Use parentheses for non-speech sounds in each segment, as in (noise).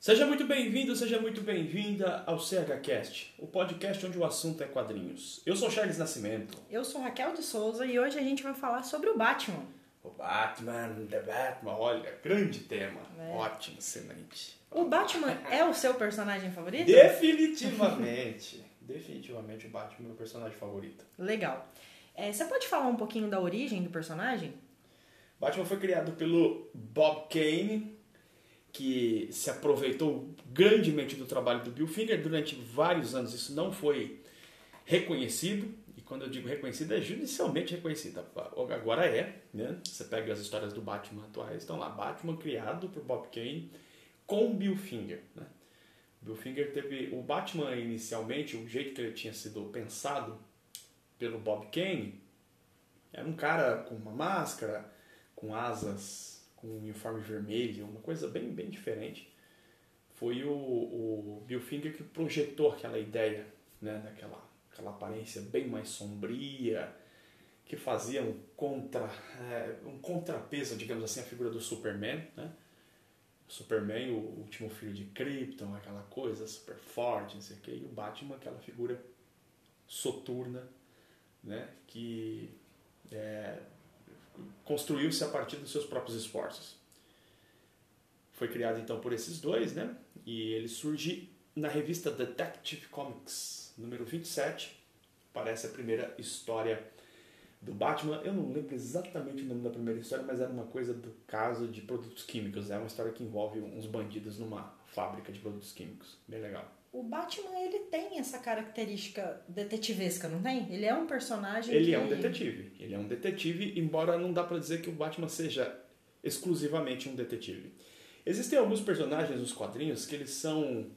Seja muito bem-vindo, seja muito bem-vinda ao CHCast, o podcast onde o assunto é quadrinhos. Eu sou Charles Nascimento. Eu sou Raquel de Souza e hoje a gente vai falar sobre o Batman. O Batman, The Batman, olha, grande tema. É. Ótimo, excelente. O Batman é o seu personagem favorito? Definitivamente. (laughs) Definitivamente o Batman é o meu personagem favorito. Legal. É, você pode falar um pouquinho da origem do personagem? Batman foi criado pelo Bob Kane, que se aproveitou grandemente do trabalho do Bill Finger durante vários anos. Isso não foi reconhecido, e quando eu digo reconhecido, é judicialmente reconhecido. Agora é, né? Você pega as histórias do Batman atuais, estão lá, Batman criado por Bob Kane com Bill Finger, né? Bill Finger teve o Batman inicialmente, o jeito que ele tinha sido pensado pelo Bob Kane, era um cara com uma máscara, com asas com um uniforme vermelho, uma coisa bem, bem diferente. Foi o, o Bill Finger que projetou aquela ideia, né, daquela aquela aparência bem mais sombria, que fazia um, contra, é, um contrapeso, digamos assim, à figura do Superman. Né? Superman, o último filho de Krypton, aquela coisa super forte, não sei o quê, e o Batman, aquela figura soturna, né? que é, construiu-se a partir dos seus próprios esforços. Foi criado então por esses dois, né? E ele surge na revista Detective Comics, número 27. Parece a primeira história do Batman. Eu não lembro exatamente o nome da primeira história, mas era uma coisa do caso de produtos químicos. É uma história que envolve uns bandidos numa fábrica de produtos químicos. Bem legal o Batman ele tem essa característica detetivesca, não tem? Ele é um personagem Ele que... é um detetive. Ele é um detetive, embora não dá para dizer que o Batman seja exclusivamente um detetive. Existem alguns personagens nos quadrinhos que eles são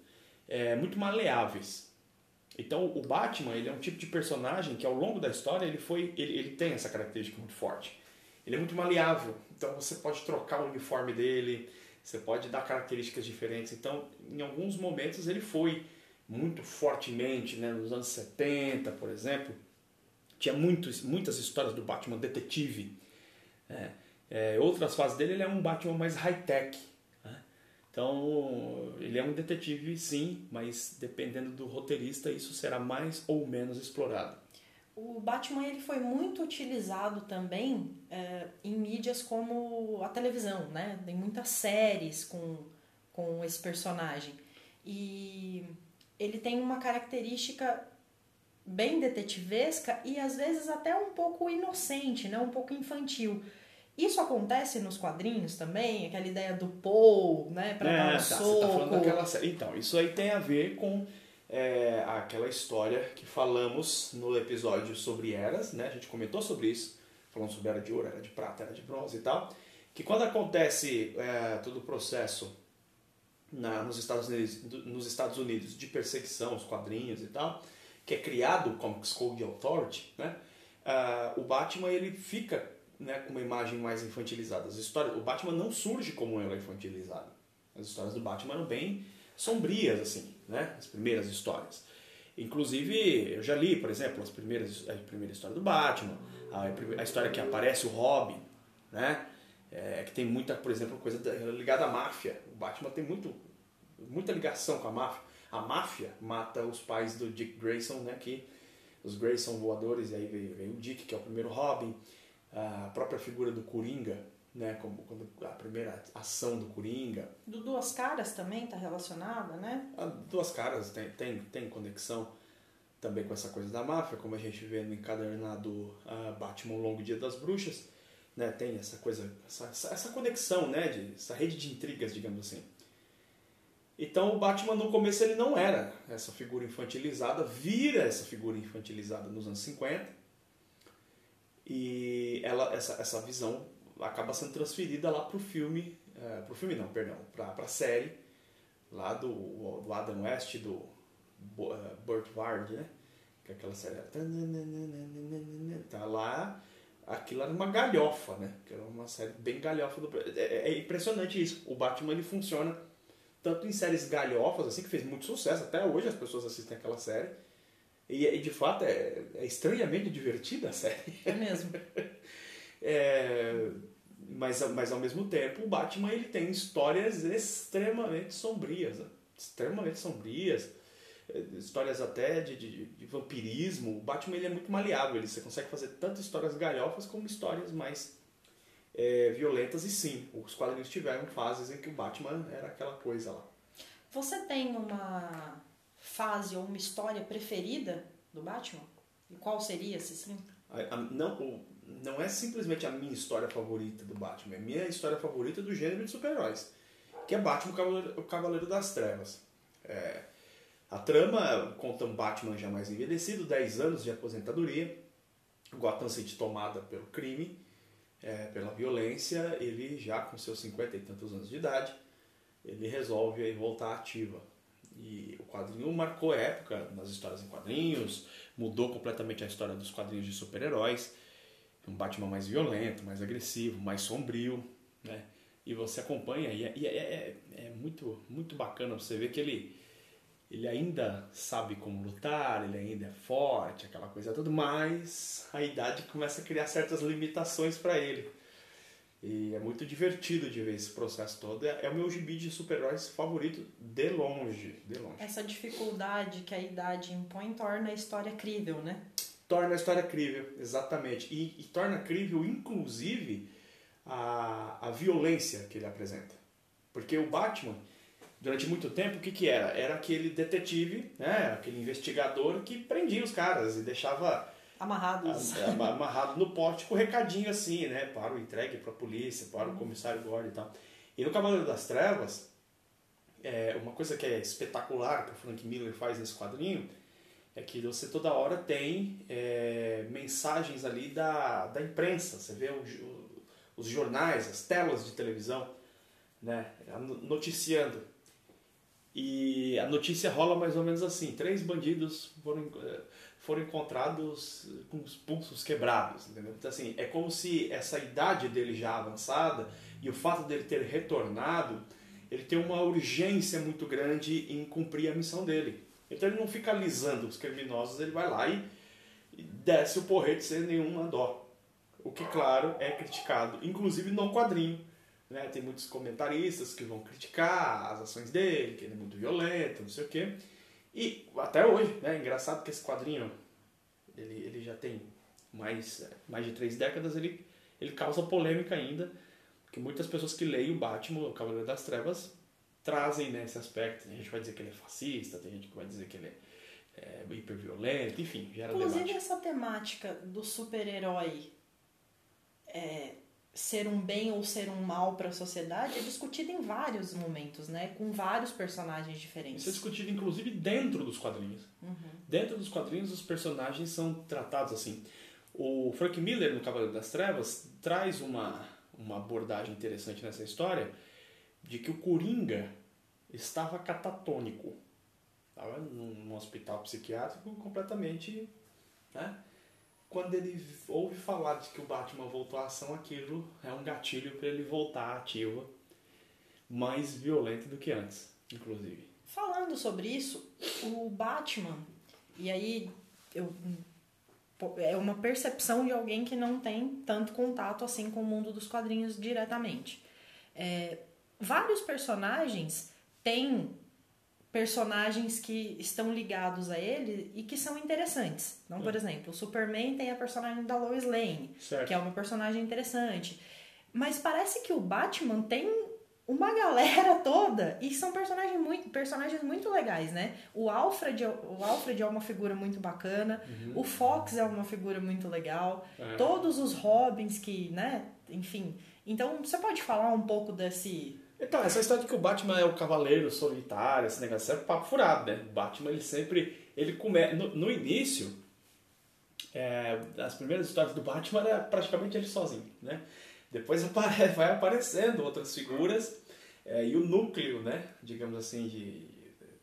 é, muito maleáveis. Então o Batman ele é um tipo de personagem que ao longo da história ele foi ele, ele tem essa característica muito forte. Ele é muito maleável. Então você pode trocar o uniforme dele, você pode dar características diferentes. Então, em alguns momentos ele foi muito fortemente, né, nos anos 70, por exemplo, tinha muitos, muitas histórias do Batman detetive. É, é, outras fases dele ele é um Batman mais high-tech. Né? Então, ele é um detetive sim, mas dependendo do roteirista, isso será mais ou menos explorado. O Batman ele foi muito utilizado também é, em mídias como a televisão, né? Tem muitas séries com, com esse personagem. E ele tem uma característica bem detetivesca e às vezes até um pouco inocente, né? um pouco infantil. Isso acontece nos quadrinhos também, aquela ideia do Paul, né, para é, dar um tá, soco. Tá falando daquela... Então, isso aí tem a ver com é, aquela história que falamos no episódio sobre eras, né? A gente comentou sobre isso, falando sobre era de ouro, era de prata, era de bronze e tal. Que quando acontece é, todo o processo na, nos, Estados Unidos, nos Estados Unidos de perseguição, os quadrinhos e tal, que é criado o Comics Code Authority, né? Uh, o Batman ele fica né, com uma imagem mais infantilizada. As histórias, o Batman não surge como um herói infantilizado. As histórias do Batman eram bem sombrias, assim, né? As primeiras histórias. Inclusive, eu já li, por exemplo, as primeiras, a primeira história do Batman, a, a história que aparece o Robin, né? É, que tem muita, por exemplo, coisa ligada à máfia. O Batman tem muito, muita ligação com a máfia. A máfia mata os pais do Dick Grayson, né? Que os Grayson voadores, e aí veio, veio o Dick, que é o primeiro Robin. A própria figura do Coringa, né? Como quando a primeira ação do Coringa. Do Duas Caras também está relacionada, né? A Duas Caras tem, tem, tem conexão também com essa coisa da máfia, como a gente vê no encadernado uh, Batman Longo Dia das Bruxas, né? Tem essa coisa, essa, essa conexão, né? De, essa rede de intrigas, digamos assim. Então o Batman no começo ele não era essa figura infantilizada, vira essa figura infantilizada nos anos 50 e ela, essa, essa visão acaba sendo transferida lá pro filme, é, pro filme não, perdão, pra, pra série lá do, do Adam West, do uh, Burt Ward, né? Que é aquela série. Tá lá, aquilo era uma galhofa, né? Que era uma série bem galhofa. Do, é, é impressionante isso. O Batman ele funciona tanto em séries galhofas, assim, que fez muito sucesso. Até hoje as pessoas assistem aquela série. E de fato é, é estranhamente divertida a série. É mesmo. É, mas, mas ao mesmo tempo o Batman ele tem histórias extremamente sombrias, né? extremamente sombrias, eh, histórias até de, de, de, vampirismo. O Batman ele é muito maleável, ele, você consegue fazer tanto histórias galhofas como histórias mais é, violentas e sim, os quadrinhos tiveram fases em que o Batman era aquela coisa lá. Você tem uma fase ou uma história preferida do Batman? E qual seria, se sim? A, a, não, não é simplesmente a minha história favorita do Batman, é a minha história favorita do gênero de super-heróis, que é Batman, o Cavaleiro, das Trevas. É, a trama conta um Batman já mais envelhecido, 10 anos de aposentadoria, Gotham City tomada pelo crime, é, pela violência, ele já com seus 50 e tantos anos de idade, ele resolve aí voltar ativa. E o quadrinho marcou época nas histórias em quadrinhos, mudou completamente a história dos quadrinhos de super-heróis. Um Batman mais violento, mais agressivo, mais sombrio, né? E você acompanha e, é, e é, é, é, muito, muito bacana você ver que ele, ele ainda sabe como lutar, ele ainda é forte, aquela coisa toda, mas a idade começa a criar certas limitações para ele. E é muito divertido de ver esse processo todo. É, é o meu gibi de super-heróis favorito de longe, de longe. Essa dificuldade que a idade impõe torna a história crível, né? Torna a história crível, exatamente. E, e torna crível, inclusive, a, a violência que ele apresenta. Porque o Batman, durante muito tempo, o que, que era? Era aquele detetive, né? aquele investigador que prendia os caras e deixava amarrados. amarrado no pote com recadinho assim, né? Para o entregue para a polícia, para o comissário Gordon e tal. E no Cavaleiro das Trevas, é, uma coisa que é espetacular que o Frank Miller faz nesse quadrinho é que você toda hora tem é, mensagens ali da, da imprensa. Você vê o, o, os jornais, as telas de televisão, né? Noticiando. E a notícia rola mais ou menos assim: três bandidos foram é, foram encontrados com os pulsos quebrados, entendeu? Então, assim, é como se essa idade dele já avançada e o fato dele ter retornado, ele tem uma urgência muito grande em cumprir a missão dele. Então ele não fica alisando os criminosos, ele vai lá e, desce o porrete sem nenhuma dó. O que, claro, é criticado, inclusive no quadrinho. Né? Tem muitos comentaristas que vão criticar as ações dele, que ele é muito violento, não sei o quê. E até hoje, né? Engraçado que esse quadrinho, ele, ele já tem mais, mais de três décadas, ele, ele causa polêmica ainda, porque muitas pessoas que leem o Batman, o Cavaleiro das Trevas, trazem nesse aspecto. Tem gente que vai dizer que ele é fascista, tem gente que vai dizer que ele é, é hiperviolento, enfim, gera Inclusive debate. essa temática do super-herói é, ser um bem ou ser um mal para a sociedade é discutida em vários momentos, né? Com vários personagens diferentes. Isso é discutido inclusive dentro dos quadrinhos. Uhum. Dentro dos quadrinhos os personagens são tratados assim. O Frank Miller no Cavaleiro das Trevas traz uma uma abordagem interessante nessa história de que o Coringa estava catatônico. Estava num hospital psiquiátrico completamente, né? quando ele ouve falar de que o Batman voltou à ação, aquilo é um gatilho para ele voltar ativa, mais violento do que antes, inclusive. Falando sobre isso, o Batman, e aí eu é uma percepção de alguém que não tem tanto contato assim com o mundo dos quadrinhos diretamente. É, vários personagens têm personagens que estão ligados a ele e que são interessantes. Então, por exemplo, o Superman tem a personagem da Lois Lane, certo. que é uma personagem interessante. Mas parece que o Batman tem uma galera (laughs) toda e são personagens muito, personagens muito legais, né? O Alfred, o Alfred é uma figura muito bacana, uhum. o Fox é uma figura muito legal, É. todos os Robins que, né, enfim. Então, você pode falar um pouco desse Então, essa história de que o Batman é o cavaleiro solitário, esse negócio, é papo furado, né? O Batman, ele sempre, ele come... no, no início, é, as primeiras histórias do Batman era praticamente ele sozinho, né? Depois (laughs) apare- vai aparecendo outras figuras é, e o núcleo, né, digamos assim, de,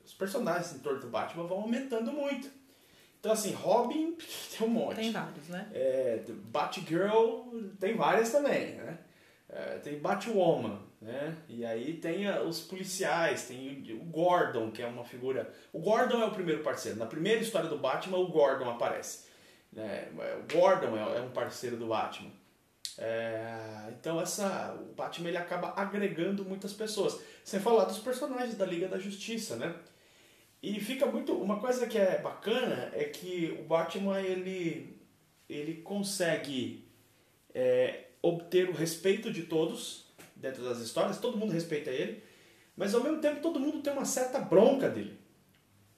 os personagens em torno do Batman vão aumentando muito. Então, assim, Robin (laughs) tem um monte. tem vários, né? É, Batgirl tem várias também, né? É, tem Batwoman, né? E aí tem a- os policiais, tem o Gordon, que é uma figura... O Gordon é o primeiro parceiro. Na primeira história do Batman, o Gordon aparece. Né? O Gordon é, é um parceiro do Batman. É, então essa, o Batman ele acaba agregando muitas pessoas. Sem falar dos personagens da Liga da Justiça, né? E fica muito. Uma coisa que é bacana é que o Batman ele, ele consegue é, obter o respeito de todos dentro das histórias, todo mundo respeita ele, mas ao mesmo tempo todo mundo tem uma certa bronca dele.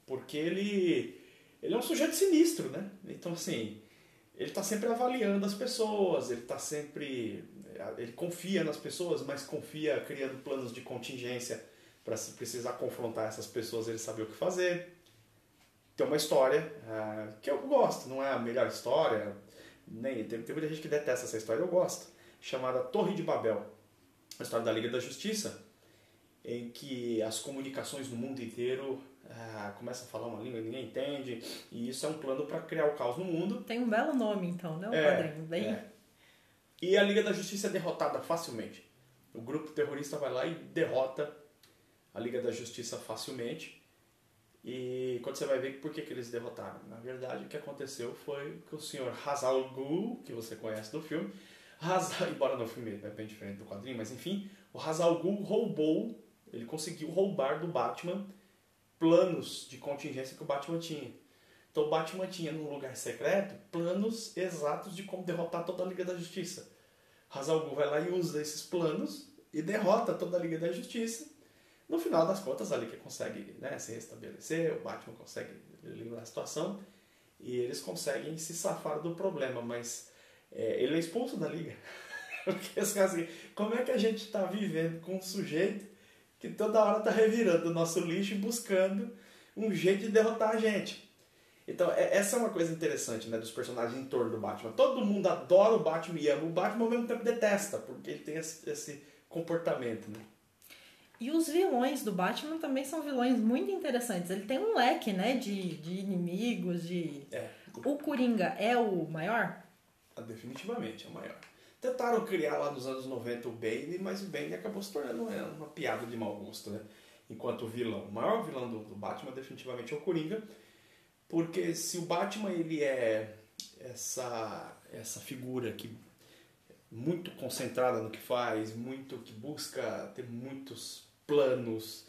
Porque ele, ele é um sujeito sinistro, né? Então assim, ele está sempre avaliando as pessoas, ele está sempre. Ele confia nas pessoas, mas confia criando planos de contingência para se precisar confrontar essas pessoas, ele saber o que fazer. Tem uma história uh, que eu gosto, não é a melhor história, nem tem, tem muita gente que detesta essa história, eu gosto, chamada Torre de Babel, a história da Liga da Justiça, em que as comunicações no mundo inteiro uh, começam a falar uma língua que ninguém entende, e isso é um plano para criar o caos no mundo. Tem um belo nome então, né? O é, quadrinho, bem... É. E a Liga da Justiça é derrotada facilmente. O grupo terrorista vai lá e derrota a Liga da Justiça facilmente. E quando você vai ver por que, que eles derrotaram, na verdade o que aconteceu foi que o senhor Hazal Ghul, que você conhece do filme, Hazal, (laughs) embora no filme é bem diferente do quadrinho, mas enfim, o Hazal Ghul roubou, ele conseguiu roubar do Batman planos de contingência que o Batman tinha. Então o Batman tinha num lugar secreto planos exatos de como derrotar toda a Liga da Justiça. Hazal Ghul vai lá e usa esses planos e derrota toda a Liga da Justiça no final das contas, ali que consegue né, se restabelecer, o Batman consegue livrar a situação e eles conseguem se safar do problema, mas é, ele é expulso da liga. (laughs) Porque assim, como é que a gente está vivendo com um sujeito que toda hora está revirando o nosso lixo e buscando um jeito de derrotar a gente? Então, é, essa é uma coisa interessante né, dos personagens em torno do Batman. Todo mundo adora o Batman e ama o Batman, ao mesmo tempo detesta, porque ele tem esse, esse comportamento. Né? E os vilões do Batman também são vilões muito interessantes. Ele tem um leque, né, de, de inimigos, de... É. O Coringa é o maior? Ah, definitivamente é o maior. Tentaram criar lá nos anos 90 o Bane, mas o Bane acabou se tornando uma, uma piada de mau gosto, né? Enquanto o vilão, o maior vilão do, do Batman definitivamente é o Coringa, porque se o Batman ele é essa essa figura que muito concentrada no que faz, muito que busca ter muitos planos,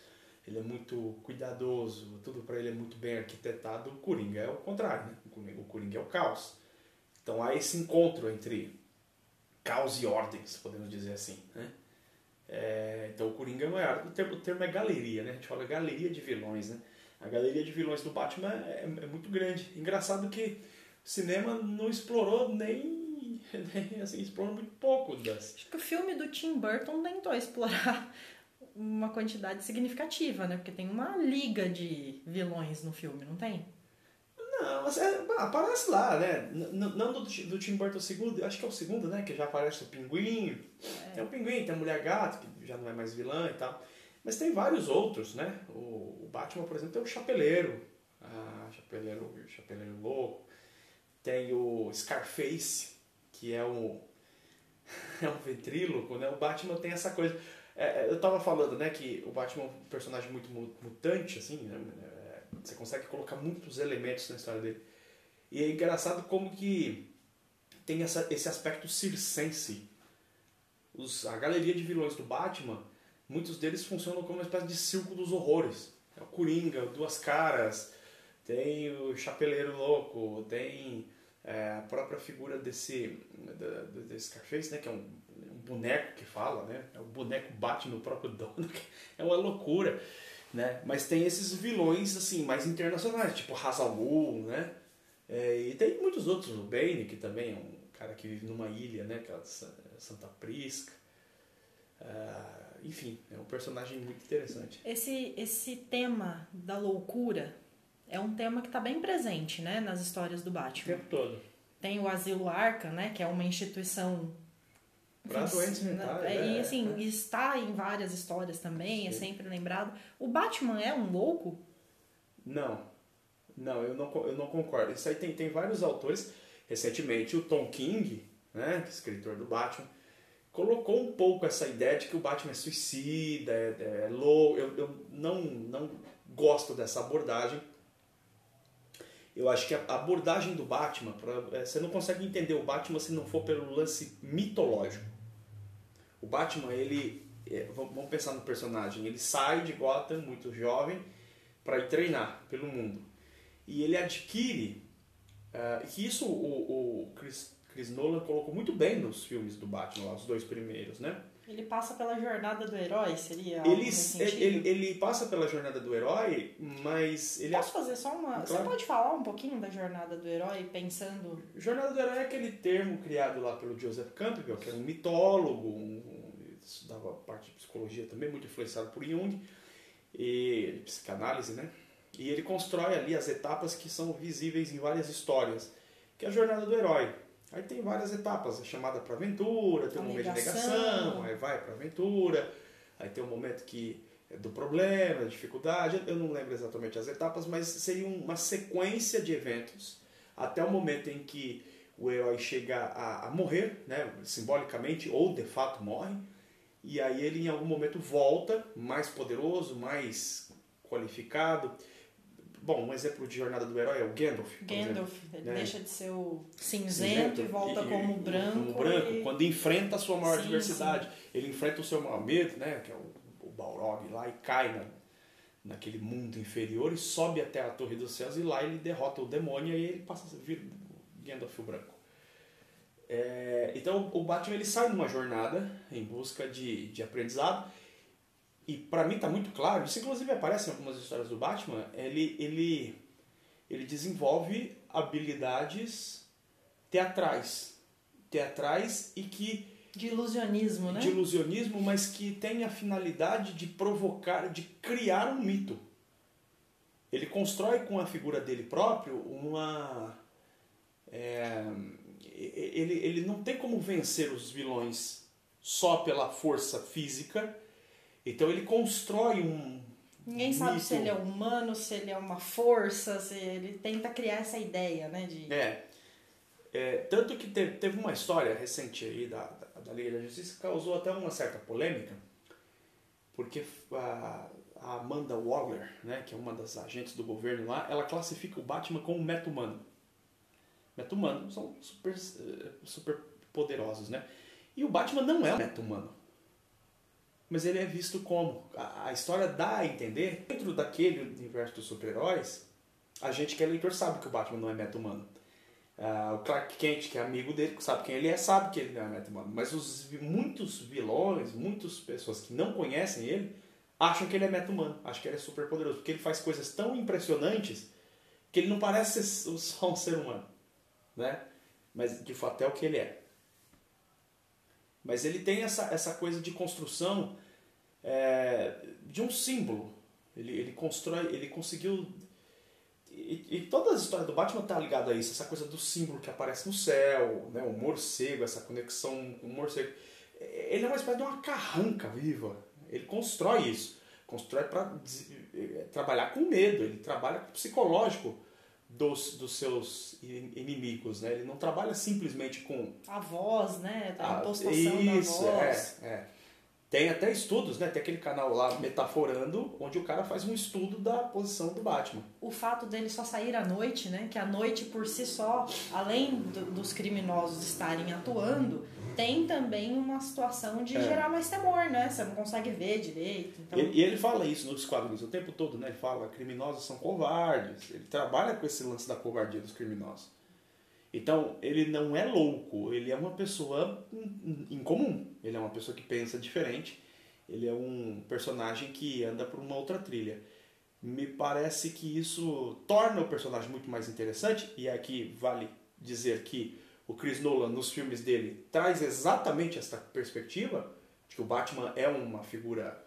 ele é muito cuidadoso, tudo para ele é muito bem arquitetado. O Coringa é o contrário, né? o Coringa é o caos. Então há esse encontro entre caos e ordens, podemos dizer assim. Né? É, então o Coringa não é o termo, o termo é galeria, né? a gente fala galeria de vilões. Né? A galeria de vilões do Batman é, é muito grande. Engraçado que o cinema não explorou nem, (laughs) nem assim, explorou muito pouco das. Acho que o filme do Tim Burton tentou explorar uma quantidade significativa, né? Porque tem uma liga de vilões no filme, não tem? Mas é, aparece lá, né? Não, não do, do Tim Burton segundo, acho que é o segundo, né? Que já aparece o pinguim. É. Tem o pinguim, tem a mulher gato, que já não é mais vilã e tal. Mas tem vários outros, né? O, o Batman, por exemplo, tem o Chapeleiro. Ah, Chapeleiro, Chapeleiro Louco. Tem o Scarface, que é um, (laughs) é um ventríloco, né? O Batman tem essa coisa. É, é, eu tava falando, né, que o Batman é um personagem muito mutante, assim, né? É, você consegue colocar muitos elementos na história dele. E é engraçado como que tem essa, esse aspecto circense. Os, a galeria de vilões do Batman, muitos deles funcionam como uma espécie de circo dos horrores. É o Coringa, Duas Caras, tem o Chapeleiro Louco, tem é, a própria figura desse, desse Scarface, né, que é um boneco que fala, né? O boneco bate no próprio (laughs) dono, é uma loucura, né? Mas tem esses vilões assim mais internacionais, tipo Hazal né? É, e tem muitos outros, o Bane, que também é um cara que vive numa ilha, né? Aquela Santa Prisca. Uh, enfim, é um personagem muito interessante. Esse, esse tema da loucura é um tema que está bem presente, né? Nas histórias do Batman. O tempo todo. Tem o Asilo Arca, né? Que é uma instituição para doentes mentais. É, e assim, é. está em várias histórias também, é Sim. é sempre lembrado. O Batman é um louco? Não. Não, eu não, eu não concordo. Isso aí tem, tem vários autores. Recentemente, o Tom King, né, é escritor do Batman, colocou um pouco essa ideia de que o Batman é suicida, é, é louco. Eu, eu não, não gosto dessa abordagem. Eu acho que a abordagem do Batman, pra, é, você não consegue entender o Batman se não for pelo lance mitológico. O Batman, ele. É, vamos pensar no personagem. Ele sai de Gotham muito jovem para ir treinar pelo mundo. E ele adquire. Uh, que isso o, o Chris, Chris Nolan colocou muito bem nos filmes do Batman, lá, os dois primeiros, né? Ele passa pela jornada do herói, seria ele, ele, ele, passa pela jornada do herói, mas ele... Posso fazer só uma... Claro. Você pode falar um pouquinho da jornada do herói, pensando... Jornada do herói é aquele termo criado lá pelo Joseph Campbell, que era um mitólogo, um, estudava parte de psicologia também, muito influenciado por Jung, e psicanálise, né? E ele constrói ali as etapas que são visíveis em várias histórias, que é a jornada do herói. Aí tem várias etapas, é chamada para aventura, tem um momento de negação, aí vai para aventura, aí tem um momento que é do problema, da dificuldade, eu não lembro exatamente as etapas, mas seria uma sequência de eventos até o momento em que o herói chega a, a morrer, né, simbolicamente, ou de fato morre, e aí ele em algum momento volta mais poderoso, mais qualificado, Bom, um exemplo de jornada do herói é o Gandalf. Gandalf, ele né? deixa de ser o cinzento, e volta e, como branco. Como branco, e... quando enfrenta a sua maior sim, adversidade. Sim. Ele enfrenta o seu maior medo, né? Que é o, o Balrog lá, e cai na, naquele mundo inferior e sobe até a Torre dos Céus e lá ele derrota o demônio e ele passa a vir Gandalf o branco. É, então o Batman ele sai numa jornada em busca de, de aprendizado e para mim está muito claro, isso inclusive aparece em algumas histórias do Batman, ele, ele, ele desenvolve habilidades teatrais. Teatrais e que. De ilusionismo, né? De ilusionismo, mas que tem a finalidade de provocar, de criar um mito. Ele constrói com a figura dele próprio uma. É, ele, ele não tem como vencer os vilões só pela força física então ele constrói um. Ninguém mito. sabe se ele é humano, se ele é uma força, se ele tenta criar essa ideia, né? De... É. é tanto que teve, teve uma história recente aí da, da, da Liga da Justiça que causou até uma certa polêmica, porque a, a Amanda Waller, né, que é uma das agentes do governo lá, ela classifica o Batman como meta-humano. Meta-humano são super, eh, super poderosos, né? E o Batman não é um meta-humano mas ele é visto como. A, história dá a entender, dentro daquele universo dos super-heróis, a gente que é leitor sabe que o Batman não é meta-humano. Uh, o Clark Kent, que é amigo dele, sabe quem ele é, sabe que ele não é meta-humano. Mas os, muitos vilões, muitas pessoas que não conhecem ele, acham que ele é meta-humano, acham que ele é super poderoso, porque ele faz coisas tão impressionantes que ele não parece (laughs) só um ser humano. Né? Mas de fato é o que ele é. Mas ele tem essa, essa coisa de construção é, de um símbolo. Ele, ele constrói, ele conseguiu. E, e toda a história do Batman está ligada a isso, essa coisa do símbolo que aparece no céu, né, o morcego, essa conexão com o morcego. Ele é uma espécie de uma carranca viva. Ele constrói isso. Constrói para é, trabalhar com medo, ele trabalha com psicológico dos, dos seus inimigos, né? Ele não trabalha simplesmente com... A voz, né? A impostação isso, da voz. É, é. Tem até estudos, né? Tem aquele canal lá, Metaforando, onde o cara faz um estudo da posição do Batman. O fato dele só sair à noite, né? Que a noite por si só, além do, dos criminosos estarem atuando, tem também uma situação de é. gerar mais temor, né? Você não consegue ver direito. Então... E, ele fala isso nos quadrinhos o tempo todo, né? Ele fala criminosos são covardes. Ele trabalha com esse lance da covardia dos criminosos. Então, ele não é louco, ele é uma pessoa incomum. Ele é uma pessoa que pensa diferente. Ele é um personagem que anda por uma outra trilha. Me parece que isso torna o personagem muito mais interessante, e aqui vale dizer que o Chris Nolan, nos filmes dele, traz exatamente essa perspectiva de que o Batman é uma figura.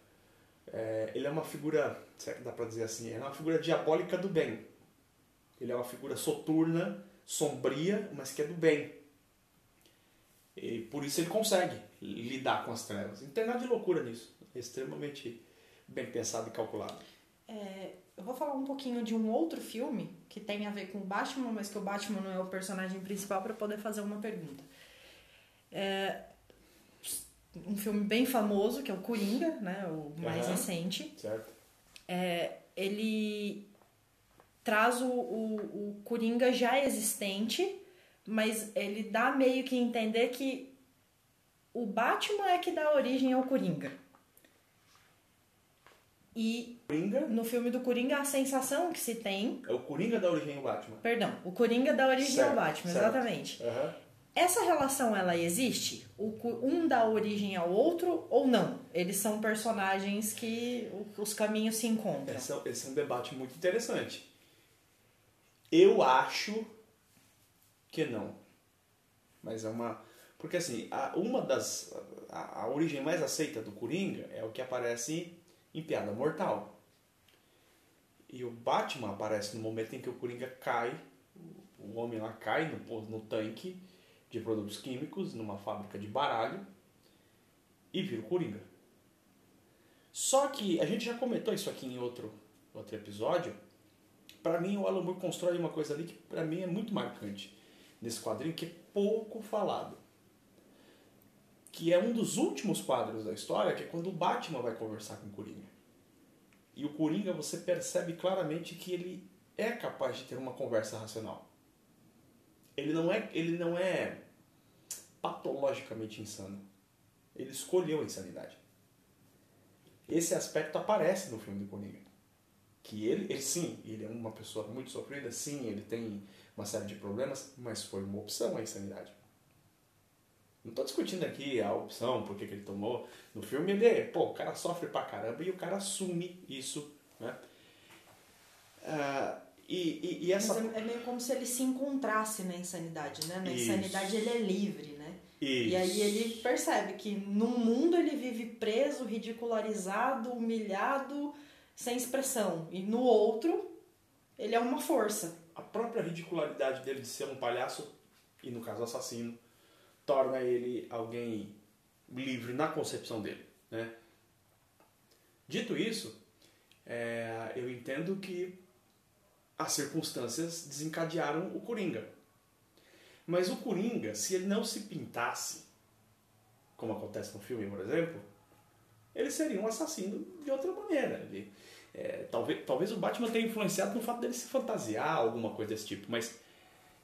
É, ele é uma figura, será que dá pra dizer assim? É uma figura diabólica do bem. Ele é uma figura soturna, sombria, mas que é do bem. E por isso ele consegue lidar com as trevas. Não tem nada de loucura nisso. É extremamente bem pensado e calculado. É, eu vou falar um pouquinho de um outro filme que tem a ver com o Batman, mas que o Batman não é o personagem principal para poder fazer uma pergunta. É um filme bem famoso, que é o Coringa, né, o mais uhum. recente. Certo. É, ele traz o, o, o Coringa já existente, mas ele dá meio que entender que o Batman é que dá origem ao Coringa. E Coringa no filme do Coringa a sensação que se tem. é o Coringa da origem ao Batman. Perdão, o Coringa dá origem Certo, ao Batman, certo. exatamente. Aham. Essa relação ela existe? Um dá origem ao outro ou não? Eles são personagens que os caminhos se encontram. Esse, é, esse é um debate muito interessante. Eu acho que não. Mas é uma. Porque assim, a- uma das. A, a origem mais aceita do Coringa é o que aparece em Piada Mortal. E o Batman aparece no momento em que o Coringa cai, o homem lá cai no, no tanque de produtos químicos, numa fábrica de baralho, e vira o Coringa. Só que a gente já comentou isso aqui em outro, outro episódio. Pra mim, o Alan Moore constrói uma coisa ali que pra mim é muito marcante nesse quadrinho, que é pouco falado. Que é um dos últimos quadros da história, que é quando o Batman vai conversar com o Coringa. E o Coringa, você percebe claramente que ele é capaz de ter uma conversa racional. Ele não é, ele não é patologicamente insano. Ele escolheu a insanidade. Esse aspecto aparece no filme do Coringa. Que ele, ele sim, ele é uma pessoa muito sofrida, sim, ele tem uma série de problemas, mas foi uma opção a insanidade. Não tô discutindo aqui a opção, por que ele tomou. No filme ele, é, pô, o cara sofre pra caramba e o cara assume isso, né? Ah, e, e, e essa... Mas é, é meio como se ele se encontrasse na insanidade, né? Na Isso. insanidade ele é livre, né? E aí Isso. ele percebe que num mundo ele vive preso, ridicularizado, humilhado, sem expressão. E no outro, ele é uma força. a própria ridicularidade dele de ser um palhaço, e no caso assassino, torna ele alguém livre na concepção dele. Né? Dito isso, é, eu entendo que as circunstâncias desencadearam o Coringa. Mas o Coringa, se ele não se pintasse, como acontece no filme, por exemplo, ele seria um assassino de outra maneira. Ele, é, talvez, talvez o Batman tenha influenciado no fato dele se fantasiar, alguma coisa desse tipo, mas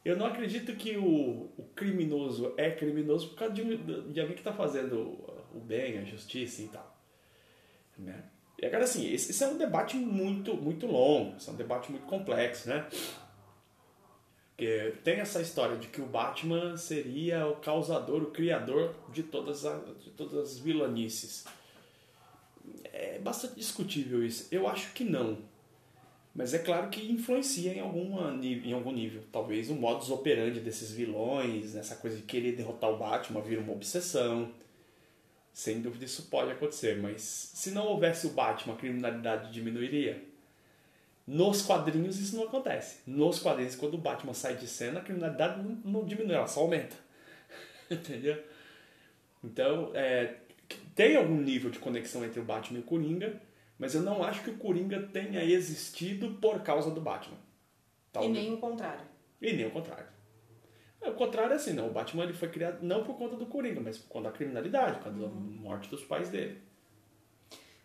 eu não acredito que o, o criminoso é criminoso por causa de, de alguém que está fazendo o bem, a justiça e tal. Né? E agora, assim, esse, esse é um debate muito, muito longo, é um debate muito complexo, né? Porque tem essa história de que o Batman seria o causador, o criador de todas, de todas as vilanices. É bastante discutível isso. Eu acho que não. Mas é claro que influencia em, alguma, em algum nível. Talvez o modus operandi desses vilões, essa coisa de querer derrotar o Batman vira uma obsessão. Sem dúvida isso pode acontecer, mas se não houvesse o Batman, a criminalidade diminuiria. Nos quadrinhos isso não acontece. Nos quadrinhos, quando o Batman sai de cena, a criminalidade não, não diminui, ela só aumenta. (laughs) Entendeu? Então, é, tem algum nível de conexão entre o Batman e o Coringa, mas eu não acho que o Coringa tenha existido por causa do Batman. E Talvez- nem o contrário. e nem o contrário. É, O contrário é assim, não. O Batman ele foi criado não por conta do Coringa, mas por conta da criminalidade, por causa da morte dos pais dele.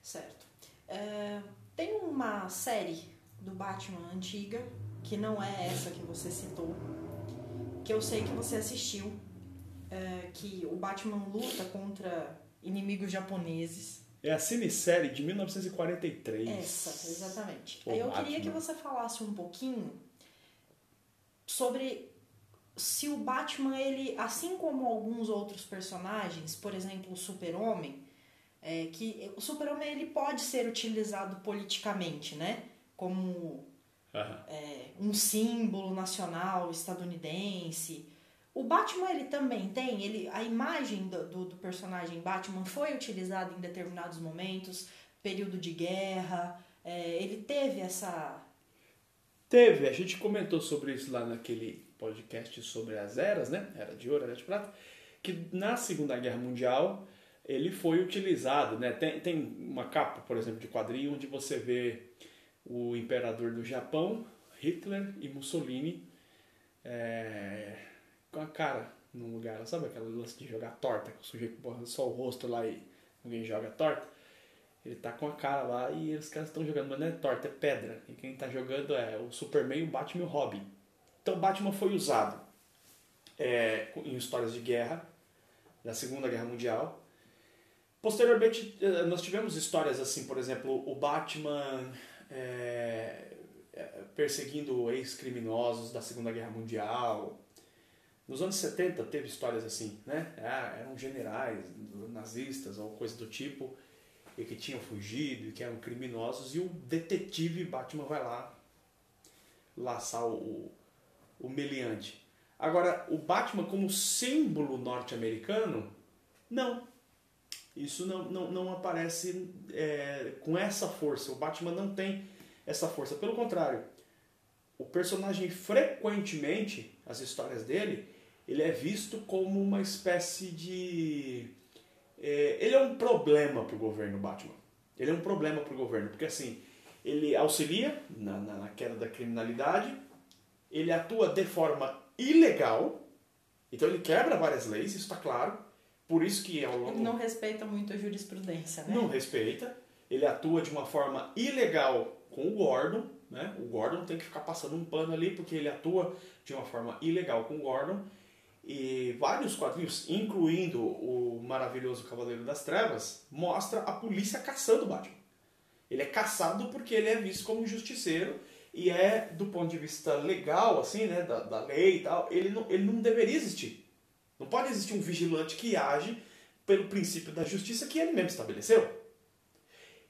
Certo. É, tem uma série do Batman antiga, que não é essa que você citou, que eu sei que você assistiu, é, que o Batman luta contra inimigos japoneses. É a cinesérie de 1943. Essa, exatamente. Aí eu queria que você falasse um pouquinho sobre se o Batman, ele, assim como alguns outros personagens, por exemplo, o Super-Homem, é, que o Super-Homem ele pode ser utilizado politicamente, né? Como Aham. é, um símbolo nacional estadunidense. O Batman ele também tem, ele, a imagem do, do, do personagem Batman foi utilizada em determinados momentos, período de guerra, é, ele teve essa. Teve, a gente comentou sobre isso lá naquele podcast sobre as eras, né? Era de ouro, era de prata. Que na Segunda Guerra Mundial ele foi utilizado, né? Tem, tem uma capa, por exemplo, de quadrinho onde você vê o imperador do Japão, Hitler e Mussolini é, com a cara num lugar, sabe aquela lance de jogar torta, que o sujeito borra só o rosto lá e alguém joga torta? Ele tá com a cara lá e os caras estão jogando, mas não é torta, é pedra. E quem tá jogando é o Superman, o Batman e o Robin. Então Batman foi usado é, em histórias de guerra, da Segunda Guerra Mundial. Posteriormente, eh, nós tivemos histórias assim, por exemplo, o Batman é, perseguindo ex-criminosos da Segunda Guerra Mundial. Nos anos 70 teve histórias assim, né? Ah, eram generais nazistas ou coisa do tipo e que tinham fugido e que eram criminosos e o detetive Batman vai lá laçar o, o meliante. Agora, o Batman como símbolo norte-americano, não. Isso não, não, não aparece é, com essa força. O Batman não tem essa força. Pelo contrário, o personagem frequentemente, as histórias dele, ele é visto como uma espécie de é, ele é um problema para o governo Batman. Ele é um problema para o governo, porque assim, ele auxilia na, na, na, queda da criminalidade, ele atua de forma ilegal, então ele quebra várias leis, isso está claro. Por isso que ao longo... Ele não respeita muito a jurisprudência, né? Não respeita. Ele atua de uma forma ilegal com o Gordon, né? O Gordon tem que ficar passando um pano ali porque ele atua de uma forma ilegal com o Gordon. E vários quadrinhos, incluindo o maravilhoso Cavaleiro das Trevas, mostra a polícia caçando o Batman. Ele é caçado porque ele é visto como um justiceiro e é, do ponto de vista legal, assim, né, da, da lei e tal, ele não, ele não deveria existir. Não pode existir um vigilante que age pelo princípio da justiça que ele mesmo estabeleceu.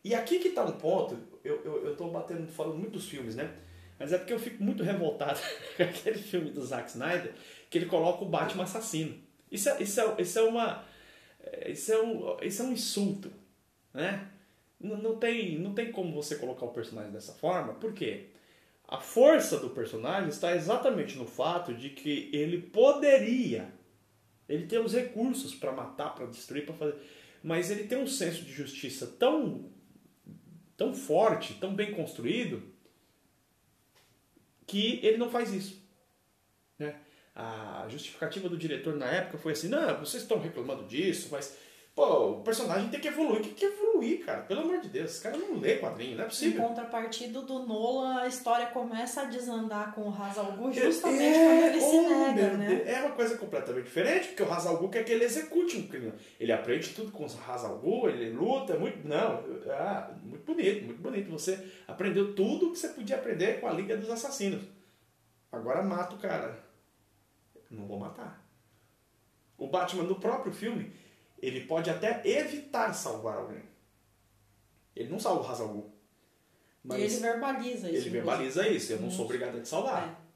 E aqui que está um ponto, eu estou batendo, falando muito dos filmes, né? Mas é porque eu fico muito revoltado (laughs) com aquele filme do Zack Snyder, que ele coloca o Batman assassino. Isso é, isso é, isso é uma. Isso é um, isso é um insulto. Né? Não, não, tem, não tem como você colocar o personagem dessa forma, por quê? A força do personagem está exatamente no fato de que ele poderia, ele tem os recursos para matar, para destruir, para fazer, mas ele tem um senso de justiça tão, tão forte, tão bem construído, que ele não faz isso. Né? A justificativa do diretor na época foi assim: não, vocês estão reclamando disso, mas pô, o personagem tem que evoluir. O que, que evoluir, cara? Pelo amor de Deus, esse cara não lê quadrinho, não é possível. Em contrapartida do Nolan, a história começa a desandar com o Hazal Gu justamente é, quando ele se nega, né? É uma coisa completamente diferente, porque o Hazal Gu quer que ele execute um crime. Ele aprende tudo com o Hazal Gu, ele luta, é muito. Não, ah, muito bonito, muito bonito. Você aprendeu tudo que você podia aprender com a Liga dos Assassinos. Agora mata o cara não vou matar. O Batman, no próprio filme, ele pode até evitar salvar alguém. Ele não salva o Hazal Mas e ele verbaliza isso. Ele verbaliza mesmo. isso. Eu não sou obrigado a te salvar. É.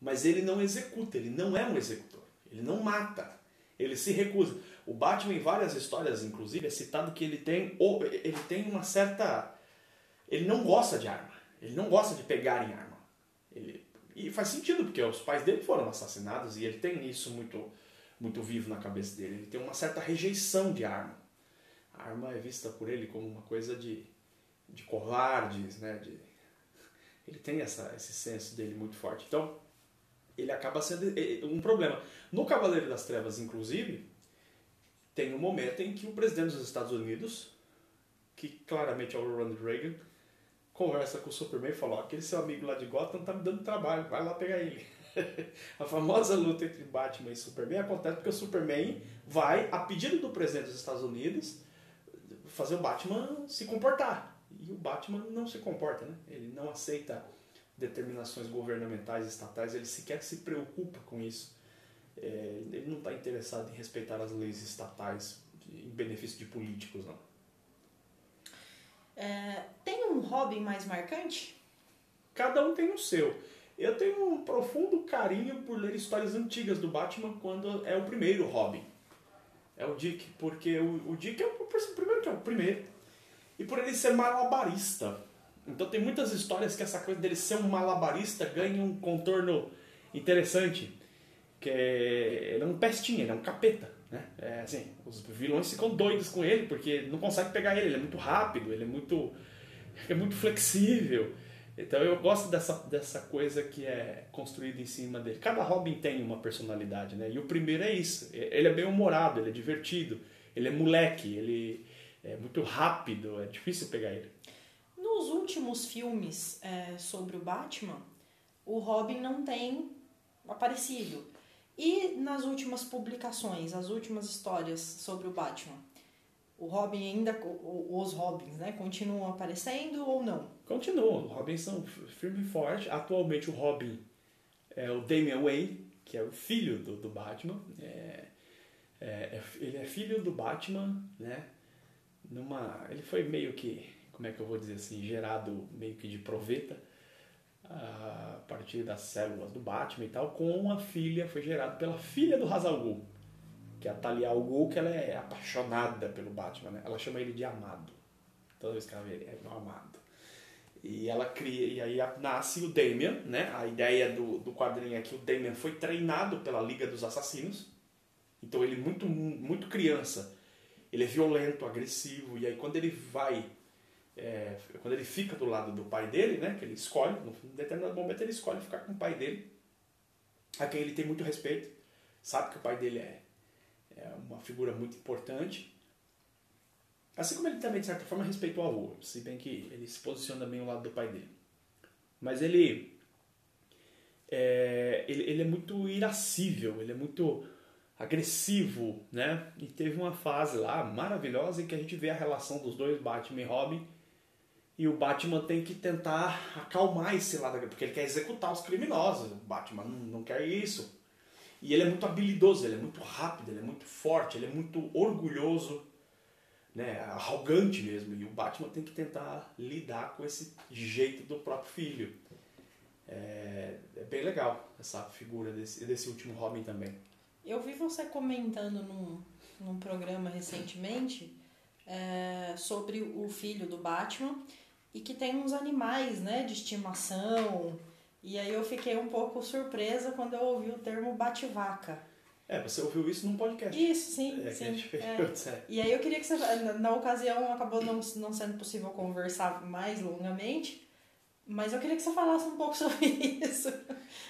Mas ele não executa, ele não é um executor. Ele não mata. Ele se recusa. O Batman, em várias histórias, inclusive, é citado que ele tem, ele tem uma certa. Ele não gosta de arma. Ele não gosta de pegar em arma. Ele, e faz sentido, porque os pais dele foram assassinados e ele tem isso muito, muito vivo na cabeça dele. Ele tem uma certa rejeição de arma. A arma é vista por ele como uma coisa de, de covardes, né? De, ele tem essa, esse senso dele muito forte. Então, ele acaba sendo um problema. No Cavaleiro das Trevas, inclusive, tem um momento em que o presidente dos Estados Unidos, que claramente é o Ronald Reagan, conversa com o Superman e fala: aquele seu amigo lá de Gotham tá me dando trabalho, vai lá pegar ele. (laughs) a famosa luta entre Batman e Superman acontece porque o Superman vai, a pedido do presidente dos Estados Unidos, fazer o Batman se comportar. E o Batman não se comporta, né? Ele não aceita determinações governamentais, estatais, ele sequer se preocupa com isso. É, ele não está interessado em respeitar as leis estatais em benefício de políticos, não. É, tem um hobby mais marcante? Cada um tem o seu. Eu tenho um profundo carinho por ler histórias antigas do Batman quando é o primeiro hobby. É o Dick, porque o, o Dick é o, o primeiro que é o primeiro. E por ele ser malabarista. Então tem muitas histórias que essa coisa dele ser um malabarista ganha um contorno interessante. Que é, ele é um pestinha, ele é um capeta. Né? É, assim, os vilões ficam doidos com ele porque não consegue pegar ele, ele é muito rápido, ele é muito, é muito flexível. Então eu gosto dessa, dessa coisa que é construída em cima dele. Cada Robin tem uma personalidade, né? E o primeiro é isso. Ele é bem humorado, ele é divertido, ele é moleque, ele é muito rápido, é difícil pegar ele. Nos últimos filmes é, sobre o Batman, o Robin não tem aparecido. E nas últimas publicações, as últimas histórias sobre o Batman, o Robin ainda, os Robins, né, continuam aparecendo ou não? Continuam, Robins são firme e forte. Atualmente o Robin é o Damian Wayne, que é o filho do, do Batman. É, é, é ele é filho do Batman, né? Numa, ele foi meio que, como é que eu vou dizer assim, gerado meio que de proveta a partir das células do Batman e tal, com uma filha, foi gerado pela filha do Hazal Ghul, que é a Talia al que ela é apaixonada pelo Batman, né? Ela chama ele de amado. Toda vez que ela vê ele, é meu amado. E ela cria, e aí nasce o Damian, né? A ideia do, do quadrinho é que o Damian foi treinado pela Liga dos Assassinos. Então ele muito muito criança, ele é violento, agressivo, e aí quando ele vai é, quando ele fica do lado do pai dele, né, que ele escolhe, num determinado momento ele escolhe ficar com o pai dele, a quem ele tem muito respeito, sabe que o pai dele é, é uma figura muito importante, assim como ele também de certa forma respeita o avô, se bem que ele se posiciona bem ao lado do pai dele. Mas ele é, ele, ele é muito irascível, ele é muito agressivo, né? E teve uma fase lá maravilhosa em que a gente vê a relação dos dois, Batman e Robin, e o Batman tem que tentar acalmar esse lado, porque ele quer executar os criminosos. O Batman não quer isso. E ele é muito habilidoso, ele é muito rápido, ele é muito forte, ele é muito orgulhoso, né, arrogante mesmo. E o Batman tem que tentar lidar com esse jeito do próprio filho. É, é bem legal essa figura desse, desse último Robin também. Eu vi você comentando num, num programa recentemente é, sobre o filho do Batman e que tem uns animais, né, de estimação. E aí eu fiquei um pouco surpresa quando eu ouvi o termo bate-vaca. É, você ouviu isso num podcast. Isso, sim, é, sim. É. é. E aí eu queria que você... Na ocasião acabou não, não sendo possível conversar mais longamente, mas eu queria que você falasse um pouco (laughs) sobre isso.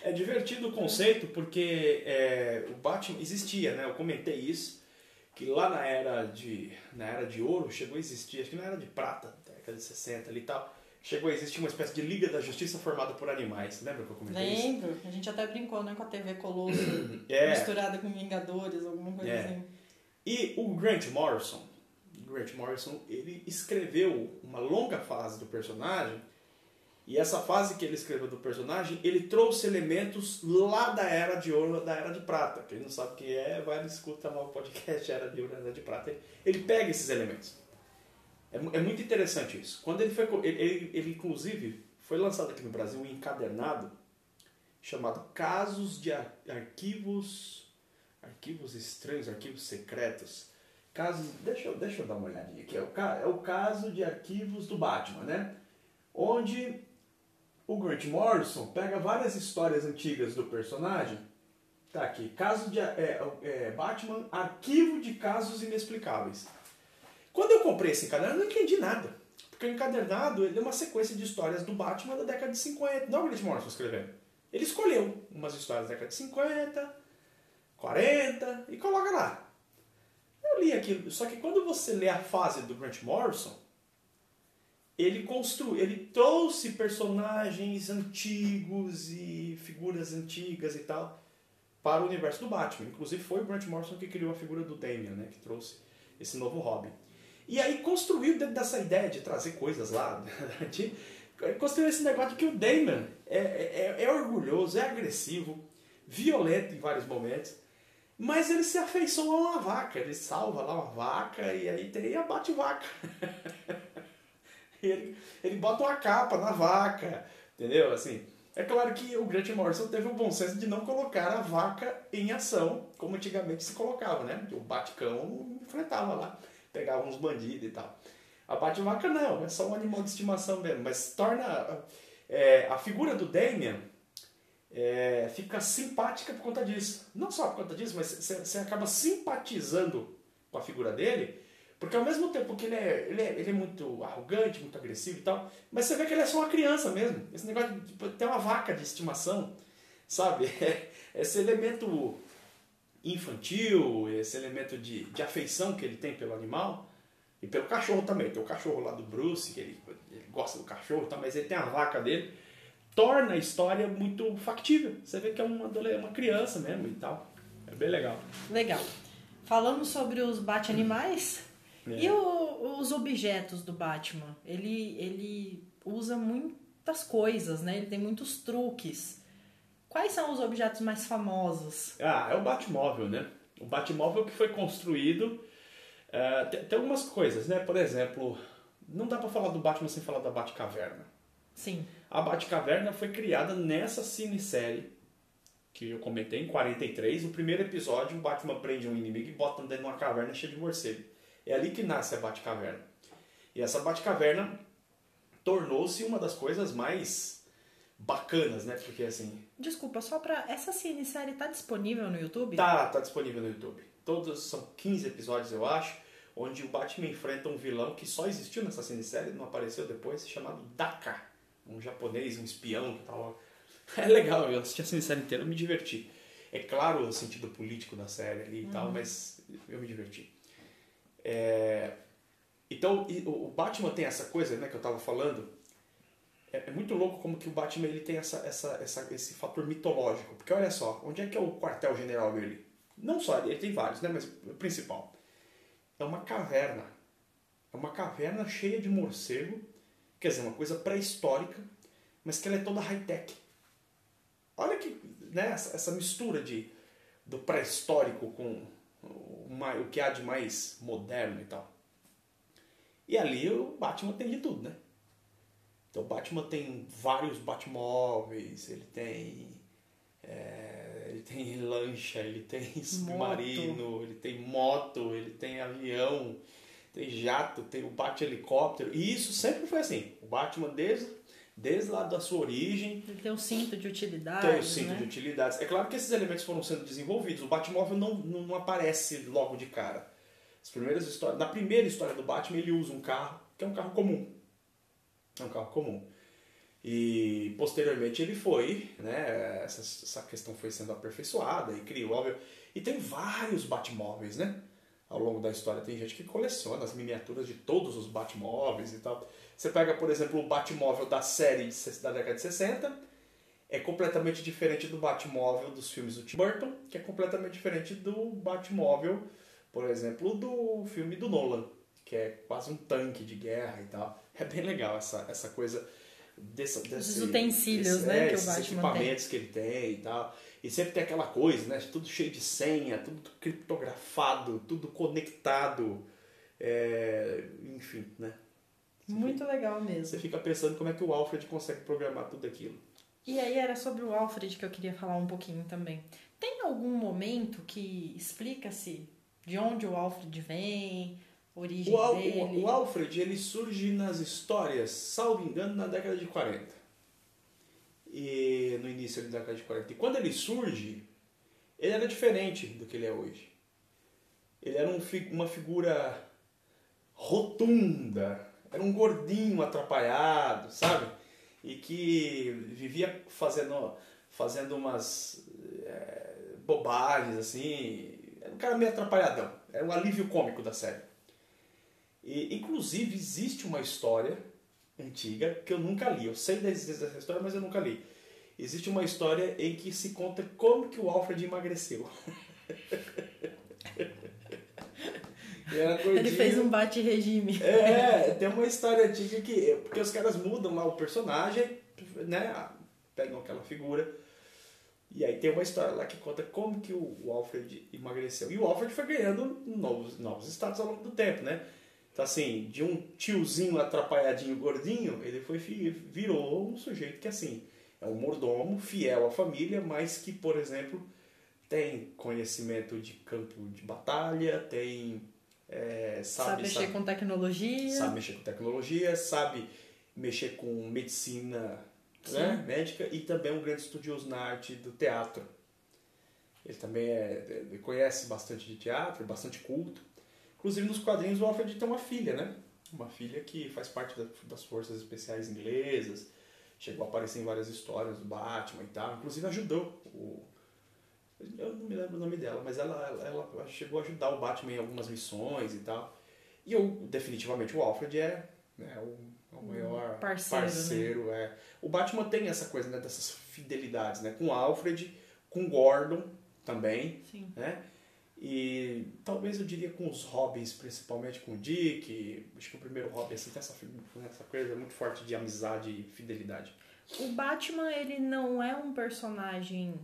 É divertido o conceito porque é, o Batman existia, né? Eu comentei isso, que lá na era de, na era de ouro chegou a existir, acho que na era de prata, década de 60 ali e tal, chegou a existir uma espécie de Liga da Justiça formada por animais. Lembra que eu comentei Lembro. isso? Lembro. A gente até brincou né, com a TV Colosso (clears throat) é. misturada com Vingadores, alguma coisa é. assim. E o Grant Morrison, Grant Morrison, ele escreveu uma longa fase do personagem e essa fase que ele escreveu do personagem, ele trouxe elementos lá da Era de Ouro, da Era de Prata. Quem não sabe o que é, vai escutar lá o podcast Era de Ouro, Era de Prata. Ele pega esses elementos. É, é muito interessante isso. Quando ele foi. Ele, ele, inclusive, foi lançado aqui no Brasil um encadernado chamado Casos de Arquivos. Arquivos estranhos, arquivos secretos. Casos. Deixa eu, deixa eu dar uma olhadinha aqui. É o, é o caso de arquivos do Batman, né? Onde o Grant Morrison pega várias histórias antigas do personagem. Tá aqui. Caso de. É, é, Batman, arquivo de casos inexplicáveis. Quando eu comprei esse encadernado, eu não entendi nada. Porque o encadernado ele é uma sequência de histórias do Batman da década de 50. Não é o Grant Morrison escrevendo. Ele escolheu umas histórias da década de 50, 40 e coloca lá. Eu li aquilo. Só que quando você lê a fase do Grant Morrison, ele construiu, ele trouxe personagens antigos e figuras antigas e tal para o universo do Batman. Inclusive foi o Grant Morrison que criou a figura do Damian, né, que trouxe esse novo Robin. E aí construiu dentro dessa ideia de trazer coisas lá, (laughs) de, construiu esse negócio de que o Damon é, é, é, orgulhoso, é agressivo, violento em vários momentos, mas ele se afeiçoa a uma vaca, ele salva lá uma vaca e aí tem a bate-vaca. (laughs) ele, ele bota uma capa na vaca, entendeu? Assim, é claro que o Grant Morrison teve o bom senso de não colocar a vaca em ação, como antigamente se colocava, né? O Baticão enfrentava lá pegava uns bandidos e tal. A bate-vaca não, é só um animal de estimação mesmo, mas torna é, a figura do Damien é, fica simpática por conta disso. Não só por conta disso, mas você acaba simpatizando com a figura dele, porque ao mesmo tempo que ele é, ele é, ele é muito arrogante, muito agressivo e tal, mas você vê que ele é só uma criança mesmo. Esse negócio de tipo, ter uma vaca de estimação, sabe? (laughs) Esse elemento infantil, esse elemento de, de afeição que ele tem pelo animal, E pelo cachorro também. Tem o cachorro lá do Bruce, que ele, ele gosta do cachorro, tá, mas ele tem a vaca dele. Torna a história muito factível. Você vê que é uma, uma criança mesmo e tal. É bem legal. Legal. Falamos sobre os Bat-animais. É. E o, os objetos do Batman? Ele, ele usa muitas coisas, né? Ele tem muitos truques. Quais são os objetos mais famosos? Ah, é o Batmóvel, né? O Batmóvel que foi construído. Uh, tem, tem, algumas coisas, né? Por exemplo, não dá para falar do Batman sem falar da Batcaverna. Sim. A Batcaverna foi criada nessa cinesérie que eu comentei em 43. O primeiro episódio, o Batman prende um inimigo e bota dentro de uma caverna cheia de morcego. É ali que nasce a Batcaverna. E essa Batcaverna tornou-se uma das coisas mais bacanas, né? Porque assim. Desculpa, só pra. Essa série tá disponível no YouTube? Tá, tá disponível no YouTube. Todos são 15 episódios, eu acho, onde o Batman enfrenta um vilão que só existiu nessa série, não apareceu depois, chamado Daka. Um japonês, um espião que tava. (laughs) É legal, eu assisti a série inteira, eu me diverti. É claro o sentido político da série ali e uhum. tal, mas eu me diverti. É... Então, o Batman tem essa coisa né, que eu estava falando. É, é, muito louco como que o Batman ele tem essa, essa, essa, esse fator mitológico. Porque olha só, onde é que é o quartel-general dele? Não só, ele tem vários, né, mas o principal. É uma caverna. É uma caverna cheia de morcego. Quer dizer, uma coisa pré-histórica, mas que ela é toda high-tech. Olha que, né, essa, essa mistura de, do pré-histórico com o que há de mais moderno e tal. E ali o Batman tem de tudo, né? Então o Batman tem vários Batmóveis, ele tem. É, ele tem lancha, ele tem (laughs) submarino, ele tem moto, ele tem avião, tem jato, tem o Bat-helicóptero. E isso sempre foi assim. O Batman desde desde lá da sua origem. Ele tem um cinto de utilidades. Tem o cinto né? de utilidades. É claro que esses elementos foram sendo desenvolvidos. O Batmóvel não, não, não, aparece logo de cara. As primeiras histórias, na primeira história do Batman, ele usa um carro que é um carro comum. É um carro comum. E posteriormente ele foi, né? Essa, essa questão foi sendo aperfeiçoada e criou. Óbvio, e tem vários Batmóveis, né? Ao longo da história. Tem gente que coleciona as miniaturas de todos os Batmóveis e tal. Você pega, por exemplo, o Batmóvel da série da década de 60, é completamente diferente do Batmóvel dos filmes do Tim Burton, que é completamente diferente do Batmóvel, por exemplo, do filme do Nolan, que é quase um tanque de guerra e tal. É bem legal essa, essa coisa desse, desse, Os utensílios, desse, né, é, que o Batman equipamentos tem. que ele tem e tal. E sempre tem aquela coisa, né? Tudo cheio de senha, tudo criptografado, tudo conectado. É, enfim, né? Muito legal mesmo. Você fica pensando como é que o Alfred consegue programar tudo aquilo. E aí era sobre o Alfred que eu queria falar um pouquinho também. Tem algum momento que explica-se de onde o Alfred vem, origem o Al dele? O, Alfred ele surge nas histórias, salvo engano, na década de 40. E no início da década de 40. E quando ele surge, ele era diferente do que ele é hoje. Ele era um, uma figura rotunda, era um gordinho atrapalhado, sabe? E que vivia fazendo, fazendo umas é, bobagens, assim. Era um cara meio atrapalhadão. Era um alívio cômico da série. E, inclusive, existe uma história antiga que eu nunca li. Eu sei da existência dessa história, mas eu nunca li. Existe uma história em que se conta como que o Alfred emagreceu. Ele fez um bate-regime. É, tem uma história antiga que. Porque os caras mudam lá o personagem, né? Pegam aquela figura. E aí tem uma história lá que conta como que o Alfred emagreceu. E o Alfred foi ganhando novos, novos status ao longo do tempo, né? Então assim, de um tiozinho atrapalhadinho gordinho, ele foi virou um sujeito que assim, é um mordomo, fiel à família, mas que, por exemplo, tem conhecimento de campo de batalha, tem é, sabe, sabe, mexer sabe, com tecnologia. Sabe mexer com tecnologia, sabe mexer com medicina né, médica e também é um grande estudioso na arte do teatro. Ele também é, ele conhece bastante de teatro, bastante culto. Inclusive nos quadrinhos o Alfred tem uma filha, né? Uma filha que faz parte das forças especiais inglesas, chegou a aparecer em várias histórias do Batman e tal. Inclusive ajudou o, eu não me lembro o nome dela, mas ela, ela, ela chegou a ajudar o Batman em algumas missões e tal. E o, definitivamente o Alfred é, é o, o maior parceiro, parceiro é. O Batman tem essa coisa, né, dessas fidelidades, né? Com o Alfred, com o Gordon também, Sim. né? E talvez eu diria com os Robins, principalmente com o Dick. Acho que o primeiro Robin assim, tem essa, essa coisa muito forte de amizade e fidelidade. O Batman, ele não é um personagem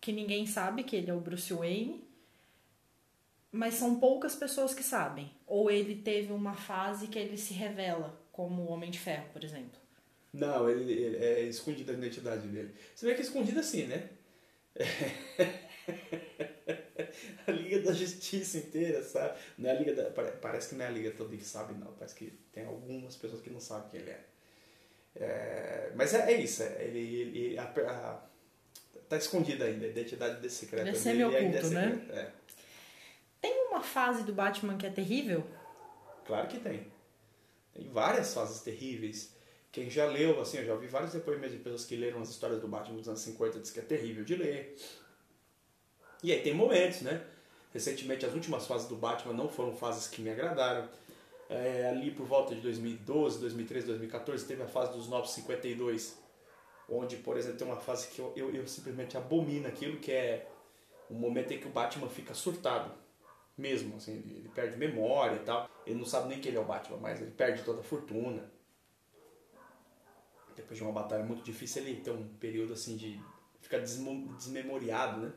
que ninguém sabe que ele é o Bruce Wayne, mas são poucas pessoas que sabem. Ou ele teve uma fase que ele se revela, como o Homem de Ferro, por exemplo. Não, ele, ele é escondida a identidade dele. Você vê que é escondida assim, né? (laughs) (laughs) a Liga da Justiça inteira, sabe? Não é a Liga da, parece que não é a Liga toda que sabe, não. Parece que tem algumas pessoas que não sabem quem ele é. é mas é, é isso, é, ele, ele a, a, tá escondida ainda, a identidade desse secreto Ele é semi-oculto, é né? é. Tem uma fase do Batman que é terrível? Claro que tem. Tem várias fases terríveis. Quem já leu, assim, eu já ouvi vários depoimentos de pessoas que leram as histórias do Batman dos anos 50 diz que é terrível de ler. E aí tem momentos, né? Recentemente as últimas fases do Batman não foram fases que me agradaram. É, ali por volta de 2012, 2013, 2014 teve a fase dos 952, onde, por exemplo, tem uma fase que eu, eu, eu simplesmente abomino aquilo, que é o momento em que o Batman fica surtado mesmo, assim, ele, perde memória e tal. Ele não sabe nem que ele é o Batman, mas ele perde toda a fortuna. Depois de uma batalha muito difícil, ele tem um período assim de ficar desmemoriado, né?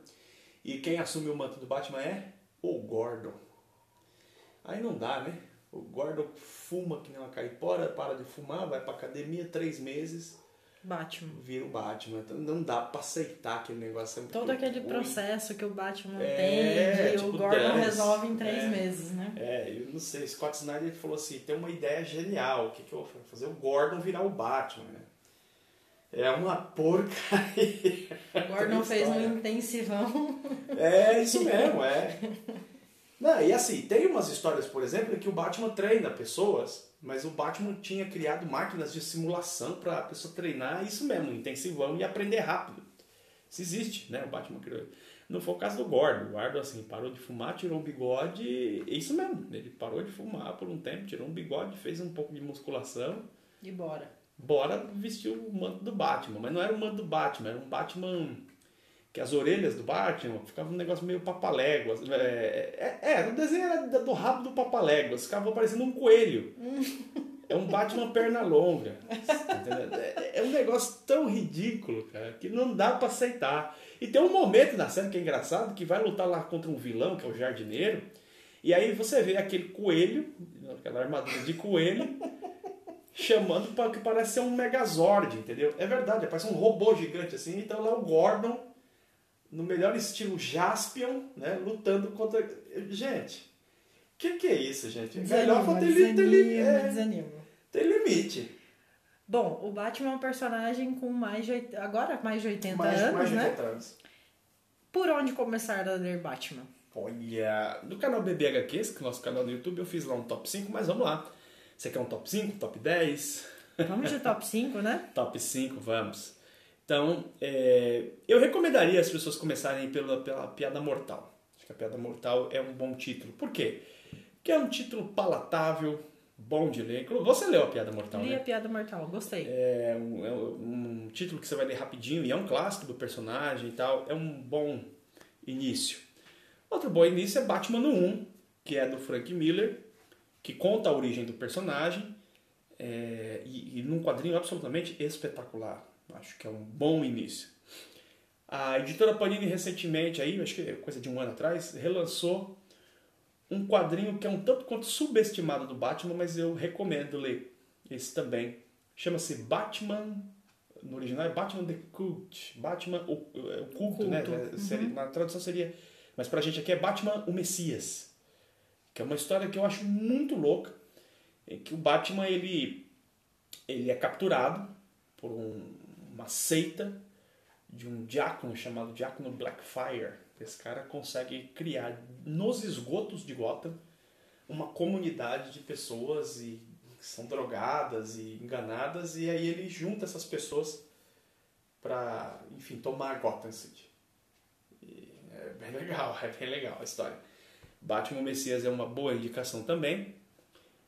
E quem assume o manto do Batman é o Gordon. Aí não dá, né? O Gordon fuma que nem uma caipora, para de fumar, vai pra academia três meses. Batman. Vira o Batman. Então não dá pra aceitar aquele negócio. É Todo aquele ruim. processo que o Batman é, tem, tipo o Gordon dance. resolve em três é, meses, né? É, eu não sei. Scott Snyder falou assim: tem uma ideia genial. O que, que eu vou fazer? O Gordon virar o Batman, né? É uma porcaria. (laughs) O Gordon fez um intensivão. É isso mesmo, é. Não, e assim, tem umas histórias, por exemplo, que o Batman treina pessoas, mas o Batman tinha criado máquinas de simulação para a pessoa treinar isso mesmo, intensivão e aprender rápido. Isso existe, né? O Batman criou. Não foi o caso do Gordon. O Gordon, assim, parou de fumar, tirou um bigode. Isso mesmo. Ele parou de fumar por um tempo, tirou um bigode, fez um pouco de musculação. E bora bora vestir o manto do Batman. Mas não era o manto do Batman, era um Batman que as orelhas do Batman ficavam um negócio meio papaléguas. É, é, é, o desenho era do rabo do papaléguas, ficava parecendo um coelho. É um Batman perna longa. É, é um negócio tão ridículo, cara, que não dá para aceitar. E tem um momento na série que é engraçado, que vai lutar lá contra um vilão, que é o jardineiro, e aí você vê aquele coelho, aquela armadura de coelho, chamando para que parece ser um Megazord, entendeu? É verdade, parece um robô gigante assim. Então lá o Gordon, no melhor estilo Jaspion, né, lutando contra. Gente, o que, que é isso, gente? Desanima, melhor ter, desanima, ter, é, desanima. Tem limite. Bom, o Batman é um personagem com mais de agora mais de 80 mais, anos, mais de 80 né? anos. Por onde começar a ler Batman? Olha, no canal BBHQs, que é o nosso canal do YouTube, eu fiz lá um top 5, mas vamos lá. Você quer um top 5, top 10? Vamos de top 5, né? (laughs) top 5, vamos. Então, é, eu recomendaria as pessoas começarem pela, pela Piada Mortal. Acho que a Piada Mortal é um bom título. Por quê? Porque é um título palatável, bom de ler. Você leu a Piada Mortal, Li né? a Piada Mortal, gostei. É um, é um título que você vai ler rapidinho e é um clássico do personagem e tal. É um bom início. Outro bom início é Batman no 1, que é do Frank Miller que conta a origem do personagem é, e, e num quadrinho absolutamente espetacular. Acho que é um bom início. A editora Panini recentemente, aí, acho que é coisa de um ano atrás, relançou um quadrinho que é um tanto quanto subestimado do Batman, mas eu recomendo ler esse também. Chama-se Batman, no original é Batman The Cult, Batman o, o culto, né? Culto. Seria, Uhum. Na tradução seria, mas pra gente aqui é Batman o Messias que é uma história que eu acho muito louca, em que o Batman ele, ele é capturado por um, uma seita de um diácono chamado Diácono Blackfire. Esse cara consegue criar nos esgotos de Gotham uma comunidade de pessoas e, que são drogadas e enganadas e aí ele junta essas pessoas para, enfim, tomar Gotham City. E é bem legal, (laughs) é bem legal a história. Batman Messias é uma boa indicação também.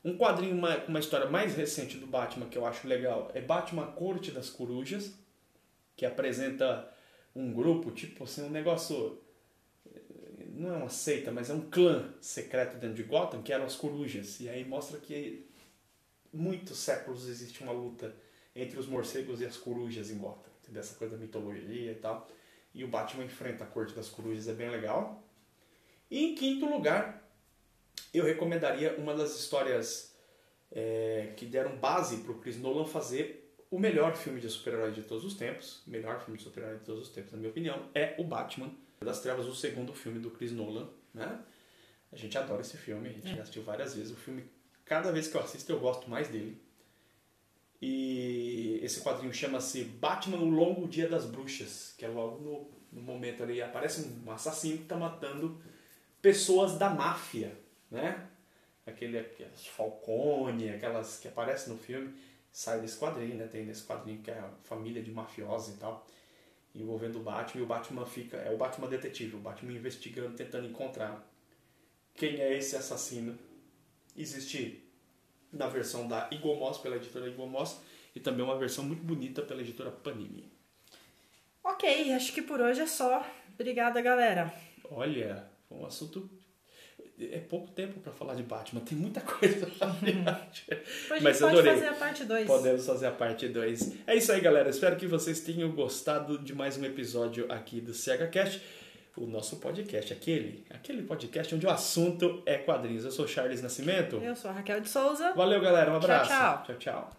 Um quadrinho uma, uma história mais recente do Batman que eu acho legal é Batman Corte das Corujas, que apresenta um grupo, tipo assim, um negócio. Não é uma seita, mas é um clã secreto dentro de Gotham, que eram as corujas. E aí mostra que muitos séculos existe uma luta entre os morcegos e as corujas em Gotham. Dessa coisa da mitologia e tal. E o Batman enfrenta a corte das corujas, é bem legal. E em quinto lugar, eu recomendaria uma das histórias é, que deram base para o Chris Nolan fazer o melhor filme de super-herói de todos os tempos, melhor filme de super-herói de todos os tempos, na minha opinião, é o Batman das Trevas, o segundo filme do Chris Nolan, né? A gente adora esse filme, a gente é. já assistiu várias vezes. O filme, cada vez que eu assisto, eu gosto mais dele. E esse quadrinho chama-se Batman, o Longo Dia das Bruxas, que é logo no, no momento ali, aparece um assassino que está matando pessoas da máfia, né? Aquele, aquelas Falcone, aquelas que aparecem no filme sai desse quadrinho, né? Tem nesse quadrinho que é a família de mafiosos e tal, envolvendo o Batman, e o Batman fica, é o Batman detetive, o Batman investigando, tentando encontrar quem é esse assassino. Existe na versão da Igomos, pela editora Igomos, e também uma versão muito bonita pela editora Panini. Ok, acho que por hoje é só. Obrigada, galera. Olha, foi um assunto é pouco tempo para falar de Batman, tem muita (laughs) coisa pra falar de Batman. Mas pode adorei. fazer a parte 2. Podemos fazer a parte 2. É isso aí, galera. Espero que vocês tenham gostado de mais um episódio aqui do CHCast, o nosso podcast, aquele, aquele podcast onde o assunto é quadrinhos. Eu sou Charles Nascimento. Eu sou a Raquel de Souza. Valeu, galera. Um abraço. tchau. tchau, tchau.